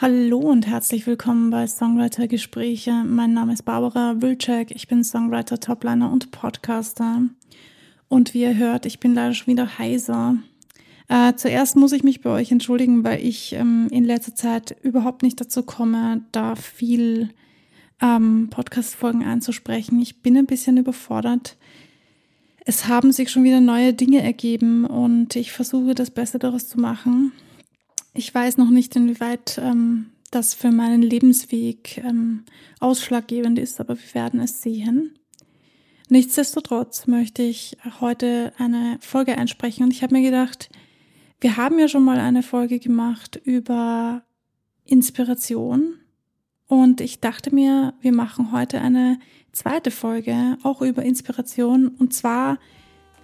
Hallo und herzlich willkommen bei Songwriter Gespräche. Mein Name ist Barbara Wilczek. Ich bin Songwriter, Topliner und Podcaster. Und wie ihr hört, ich bin leider schon wieder heiser. Äh, zuerst muss ich mich bei euch entschuldigen, weil ich ähm, in letzter Zeit überhaupt nicht dazu komme, da viel ähm, Podcast-Folgen einzusprechen. Ich bin ein bisschen überfordert. Es haben sich schon wieder neue Dinge ergeben und ich versuche das Beste daraus zu machen. Ich weiß noch nicht, inwieweit ähm, das für meinen Lebensweg ähm, ausschlaggebend ist, aber wir werden es sehen. Nichtsdestotrotz möchte ich heute eine Folge einsprechen und ich habe mir gedacht, wir haben ja schon mal eine Folge gemacht über Inspiration und ich dachte mir, wir machen heute eine zweite Folge auch über Inspiration und zwar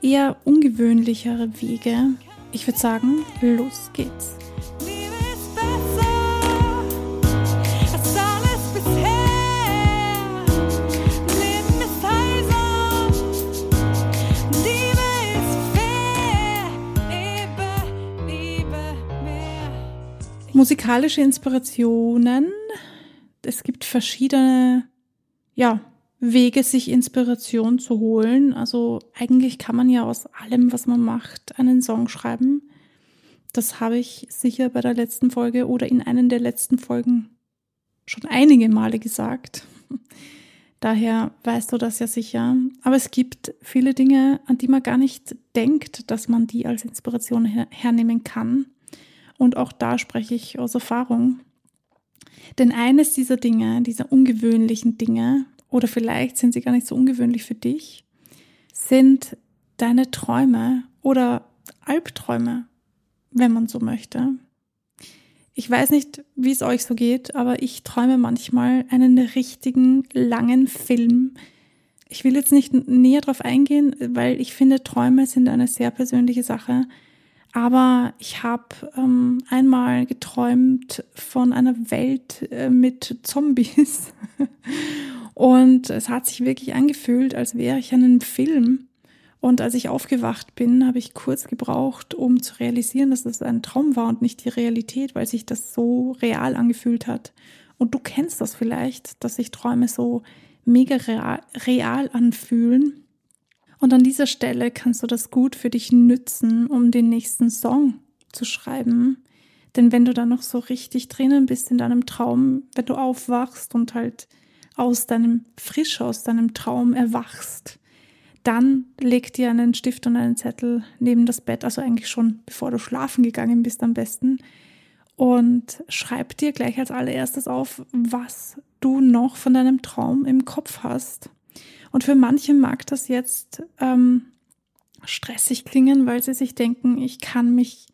eher ungewöhnlichere Wege. Ich würde sagen, los geht's. Musikalische Inspirationen. Es gibt verschiedene, ja, Wege, sich Inspiration zu holen. Also eigentlich kann man ja aus allem, was man macht, einen Song schreiben. Das habe ich sicher bei der letzten Folge oder in einer der letzten Folgen schon einige Male gesagt. Daher weißt du das ja sicher. Aber es gibt viele Dinge, an die man gar nicht denkt, dass man die als Inspiration her hernehmen kann. Und auch da spreche ich aus Erfahrung. Denn eines dieser Dinge, dieser ungewöhnlichen Dinge, oder vielleicht sind sie gar nicht so ungewöhnlich für dich, sind deine Träume oder Albträume, wenn man so möchte. Ich weiß nicht, wie es euch so geht, aber ich träume manchmal einen richtigen langen Film. Ich will jetzt nicht näher darauf eingehen, weil ich finde, Träume sind eine sehr persönliche Sache. Aber ich habe ähm, einmal geträumt von einer Welt äh, mit Zombies. und es hat sich wirklich angefühlt, als wäre ich in einem Film. Und als ich aufgewacht bin, habe ich kurz gebraucht, um zu realisieren, dass das ein Traum war und nicht die Realität, weil sich das so real angefühlt hat. Und du kennst das vielleicht, dass sich Träume so mega real anfühlen. Und an dieser Stelle kannst du das gut für dich nützen, um den nächsten Song zu schreiben. Denn wenn du da noch so richtig drinnen bist in deinem Traum, wenn du aufwachst und halt aus deinem frisch aus deinem Traum erwachst, dann leg dir einen Stift und einen Zettel neben das Bett, also eigentlich schon bevor du schlafen gegangen bist am besten, und schreib dir gleich als allererstes auf, was du noch von deinem Traum im Kopf hast. Und für manche mag das jetzt ähm, stressig klingen, weil sie sich denken, ich kann mich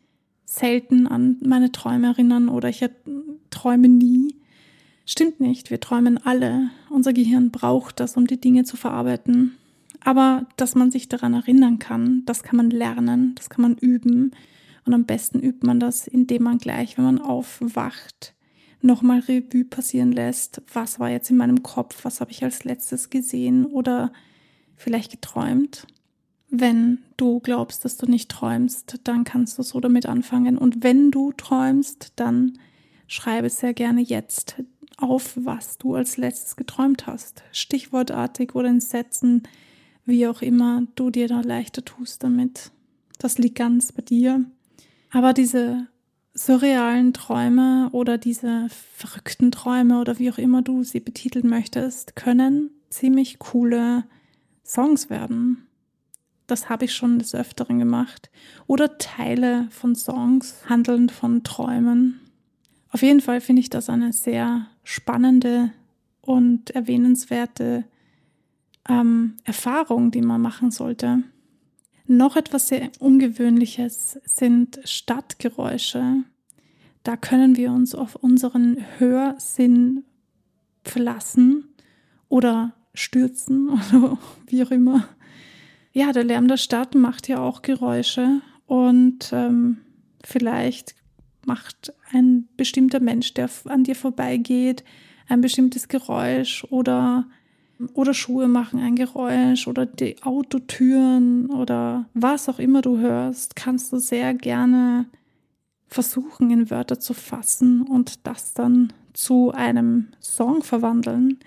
selten an meine Träume erinnern oder ich träume nie. Stimmt nicht, wir träumen alle. Unser Gehirn braucht das, um die Dinge zu verarbeiten. Aber dass man sich daran erinnern kann, das kann man lernen, das kann man üben. Und am besten übt man das, indem man gleich, wenn man aufwacht, nochmal Revue passieren lässt, was war jetzt in meinem Kopf, was habe ich als letztes gesehen oder vielleicht geträumt. Wenn du glaubst, dass du nicht träumst, dann kannst du so damit anfangen. Und wenn du träumst, dann schreibe sehr gerne jetzt auf, was du als letztes geträumt hast. Stichwortartig oder in Sätzen, wie auch immer du dir da leichter tust damit. Das liegt ganz bei dir. Aber diese surrealen Träume oder diese verrückten Träume oder wie auch immer du sie betiteln möchtest, können ziemlich coole Songs werden. Das habe ich schon des Öfteren gemacht. Oder Teile von Songs handeln von Träumen. Auf jeden Fall finde ich das eine sehr spannende und erwähnenswerte ähm, Erfahrung, die man machen sollte. Noch etwas sehr Ungewöhnliches sind Stadtgeräusche. Da können wir uns auf unseren Hörsinn verlassen oder stürzen oder wie auch immer. Ja, der Lärm der Stadt macht ja auch Geräusche und ähm, vielleicht macht ein bestimmter Mensch, der an dir vorbeigeht, ein bestimmtes Geräusch oder oder Schuhe machen ein Geräusch oder die Autotüren oder was auch immer du hörst, kannst du sehr gerne versuchen, in Wörter zu fassen und das dann zu einem Song verwandeln.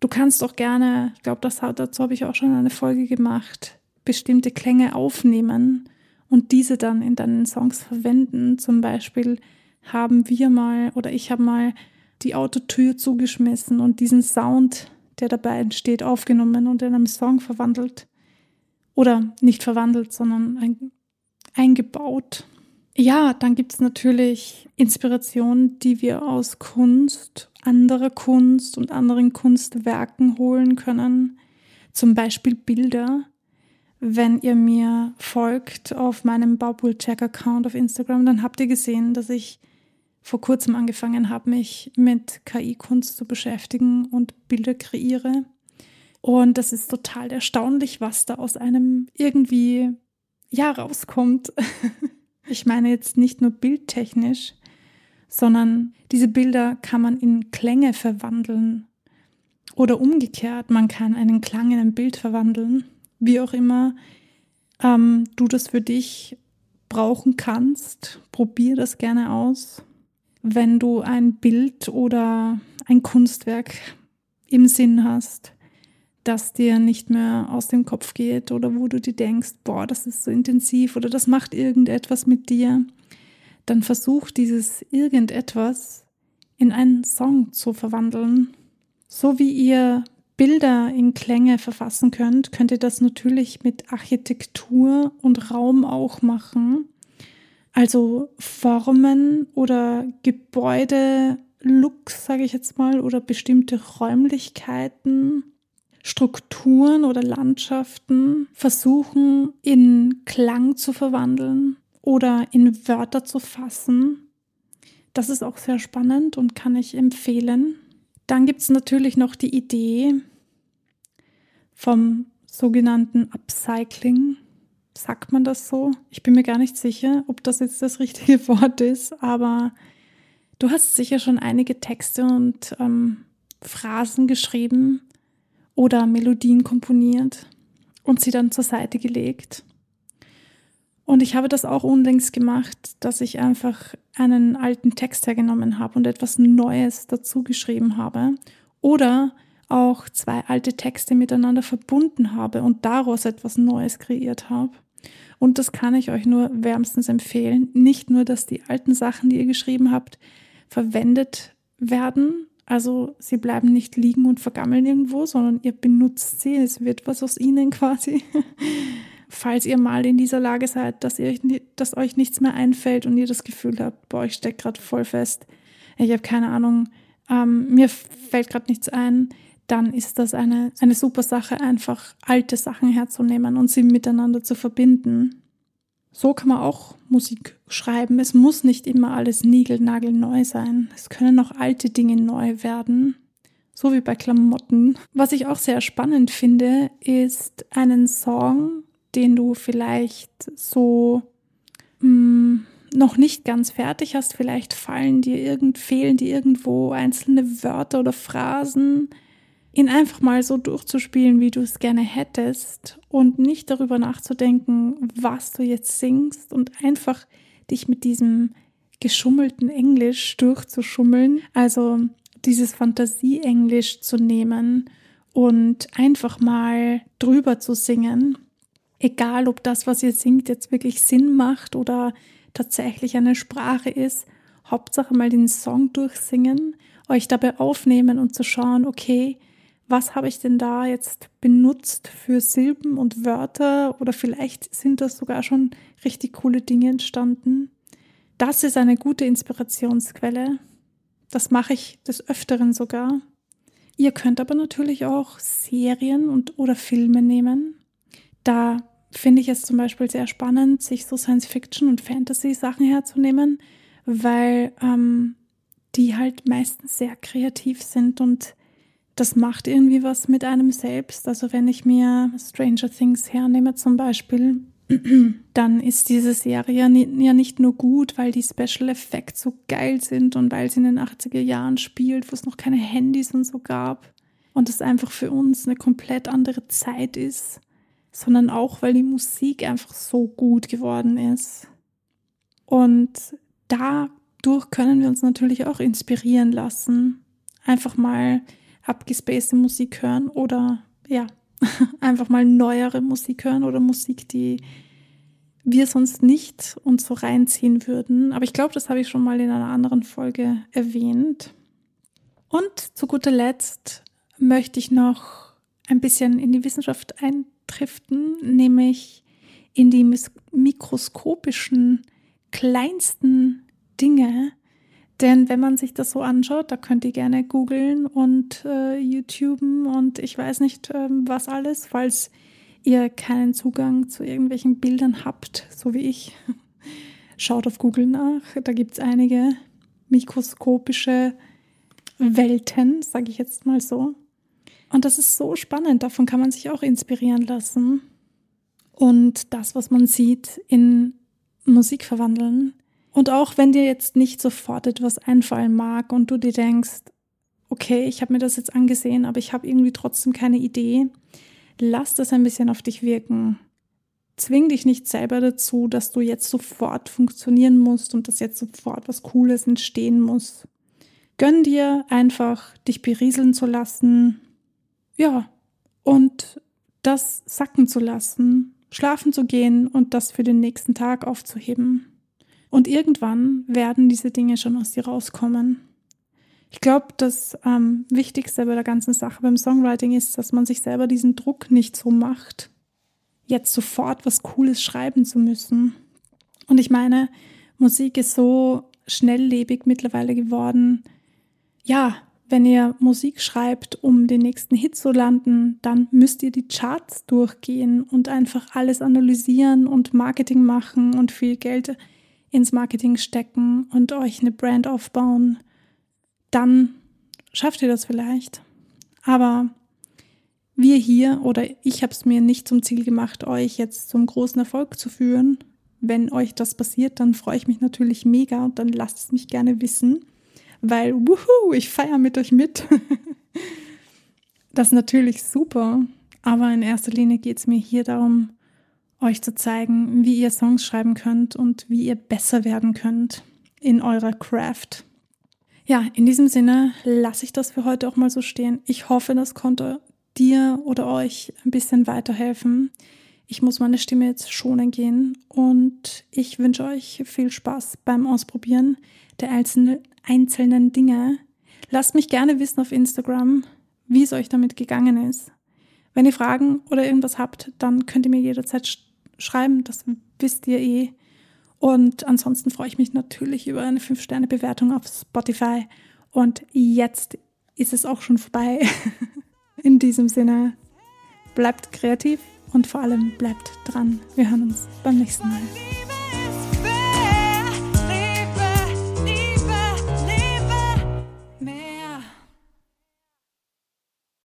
Du kannst auch gerne, ich glaube, dazu habe ich auch schon eine Folge gemacht, bestimmte Klänge aufnehmen und diese dann in deinen Songs verwenden. Zum Beispiel haben wir mal oder ich habe mal die Autotür zugeschmissen und diesen Sound, der dabei entsteht, aufgenommen und in einem Song verwandelt. Oder nicht verwandelt, sondern ein, eingebaut. Ja, dann gibt es natürlich Inspirationen, die wir aus Kunst, anderer Kunst und anderen Kunstwerken holen können. Zum Beispiel Bilder. Wenn ihr mir folgt auf meinem Baubul-Check-Account auf Instagram, dann habt ihr gesehen, dass ich vor kurzem angefangen habe, mich mit KI-Kunst zu beschäftigen und Bilder kreiere. Und das ist total erstaunlich, was da aus einem irgendwie ja rauskommt. Ich meine jetzt nicht nur bildtechnisch, sondern diese Bilder kann man in Klänge verwandeln. Oder umgekehrt, man kann einen Klang in ein Bild verwandeln. Wie auch immer ähm, du das für dich brauchen kannst, probier das gerne aus. Wenn du ein Bild oder ein Kunstwerk im Sinn hast, das dir nicht mehr aus dem Kopf geht oder wo du dir denkst, boah, das ist so intensiv oder das macht irgendetwas mit dir, dann versuch dieses irgendetwas in einen Song zu verwandeln. So wie ihr Bilder in Klänge verfassen könnt, könnt ihr das natürlich mit Architektur und Raum auch machen. Also Formen oder Gebäude, Looks, sage ich jetzt mal, oder bestimmte Räumlichkeiten Strukturen oder Landschaften versuchen in Klang zu verwandeln oder in Wörter zu fassen. Das ist auch sehr spannend und kann ich empfehlen. Dann gibt es natürlich noch die Idee vom sogenannten Upcycling. Sagt man das so? Ich bin mir gar nicht sicher, ob das jetzt das richtige Wort ist, aber du hast sicher schon einige Texte und ähm, Phrasen geschrieben, oder Melodien komponiert und sie dann zur Seite gelegt. Und ich habe das auch unlängst gemacht, dass ich einfach einen alten Text hergenommen habe und etwas Neues dazu geschrieben habe. Oder auch zwei alte Texte miteinander verbunden habe und daraus etwas Neues kreiert habe. Und das kann ich euch nur wärmstens empfehlen. Nicht nur, dass die alten Sachen, die ihr geschrieben habt, verwendet werden, also sie bleiben nicht liegen und vergammeln irgendwo, sondern ihr benutzt sie, es wird was aus ihnen quasi. Falls ihr mal in dieser Lage seid, dass, ihr, dass euch nichts mehr einfällt und ihr das Gefühl habt, boah, ich stecke gerade voll fest, ich habe keine Ahnung, ähm, mir fällt gerade nichts ein, dann ist das eine, eine super Sache, einfach alte Sachen herzunehmen und sie miteinander zu verbinden. So kann man auch Musik schreiben. Es muss nicht immer alles niegelnagelneu sein. Es können auch alte Dinge neu werden. So wie bei Klamotten. Was ich auch sehr spannend finde, ist einen Song, den du vielleicht so mh, mm, noch nicht ganz fertig hast. Vielleicht fallen dir irgend, fehlen dir irgendwo einzelne Wörter oder Phrasen ihn einfach mal so durchzuspielen, wie du es gerne hättest und nicht darüber nachzudenken, was du jetzt singst und einfach dich mit diesem geschummelten Englisch durchzuschummeln, also dieses Fantasie-Englisch zu nehmen und einfach mal drüber zu singen. Egal, ob das, was ihr singt, jetzt wirklich Sinn macht oder tatsächlich eine Sprache ist, Hauptsache mal den Song durchsingen, euch dabei aufnehmen und zu schauen, okay, was habe ich denn da jetzt benutzt für Silben und Wörter oder vielleicht sind das sogar schon richtig coole Dinge entstanden. Das ist eine gute Inspirationsquelle. Das mache ich des Öfteren sogar. Ihr könnt aber natürlich auch Serien und oder Filme nehmen. Da finde ich es zum Beispiel sehr spannend, sich so Science-Fiction und Fantasy-Sachen herzunehmen, weil ähm, die halt meistens sehr kreativ sind und das macht irgendwie was mit einem selbst. Also wenn ich mir Stranger Things hernehme zum Beispiel, dann ist diese Serie ja nicht nur gut, weil die Special Effects so geil sind und weil sie in den 80er Jahren spielt, wo es noch keine Handys und so gab und es einfach für uns eine komplett andere Zeit ist, sondern auch, weil die Musik einfach so gut geworden ist. Und dadurch können wir uns natürlich auch inspirieren lassen. Einfach mal abgespacede Musik hören oder ja, einfach mal neuere Musik hören oder Musik, die wir sonst nicht uns so reinziehen würden. Aber ich glaube, das habe ich schon mal in einer anderen Folge erwähnt. Und zu guter Letzt möchte ich noch ein bisschen in die Wissenschaft eintriften, nämlich in die mikroskopischen, kleinsten Dinge. Denn wenn man sich das so anschaut, da könnt ihr gerne googeln und äh, YouTuben und ich weiß nicht äh, was alles, falls ihr keinen Zugang zu irgendwelchen Bildern habt, so wie ich. Schaut auf Google nach, da gibt es einige mikroskopische Welten, sage ich jetzt mal so. Und das ist so spannend, davon kann man sich auch inspirieren lassen. Und das, was man sieht, in Musik verwandeln. Und auch wenn dir jetzt nicht sofort etwas einfallen mag und du dir denkst, okay, ich habe mir das jetzt angesehen, aber ich habe irgendwie trotzdem keine Idee, lass das ein bisschen auf dich wirken. Zwing dich nicht selber dazu, dass du jetzt sofort funktionieren musst und dass jetzt sofort was Cooles entstehen muss. Gönn dir einfach, dich berieseln zu lassen, ja, und das sacken zu lassen, schlafen zu gehen und das für den nächsten Tag aufzuheben. Und irgendwann werden diese Dinge schon aus dir rauskommen. Ich glaube, das ähm, Wichtigste bei der ganzen Sache beim Songwriting ist, dass man sich selber diesen Druck nicht so macht, jetzt sofort was Cooles schreiben zu müssen. Und ich meine, Musik ist so schnelllebig mittlerweile geworden, ja, wenn ihr Musik schreibt, um den nächsten Hit zu landen, dann müsst ihr die Charts durchgehen und einfach alles analysieren und Marketing machen und viel Geld ins Marketing stecken und euch eine Brand aufbauen. Dann schafft ihr das vielleicht. Aber wir hier oder ich habe es mir nicht zum Ziel gemacht, euch jetzt zum großen Erfolg zu führen. Wenn euch das passiert, dann freue ich mich natürlich mega und dann lasst es mich gerne wissen weil, wuhu, ich feiere mit euch mit. das ist natürlich super, aber in erster Linie geht es mir hier darum, euch zu zeigen, wie ihr Songs schreiben könnt und wie ihr besser werden könnt in eurer Craft. Ja, in diesem Sinne lasse ich das für heute auch mal so stehen. Ich hoffe, das konnte dir oder euch ein bisschen weiterhelfen. Ich muss meine Stimme jetzt schonen gehen und ich wünsche euch viel Spaß beim Ausprobieren der einzelnen, Dinge. Lasst mich gerne wissen auf Instagram, wie es euch damit gegangen ist. Wenn ihr Fragen oder irgendwas habt, dann könnt ihr mir jederzeit schreiben, das wisst ihr eh. Und ansonsten freue ich mich natürlich über eine 5-Sterne-Bewertung auf Spotify. Und jetzt ist es auch schon vorbei. In diesem Sinne, bleibt kreativ und vor allem bleibt dran. Wir hören uns beim nächsten Mal.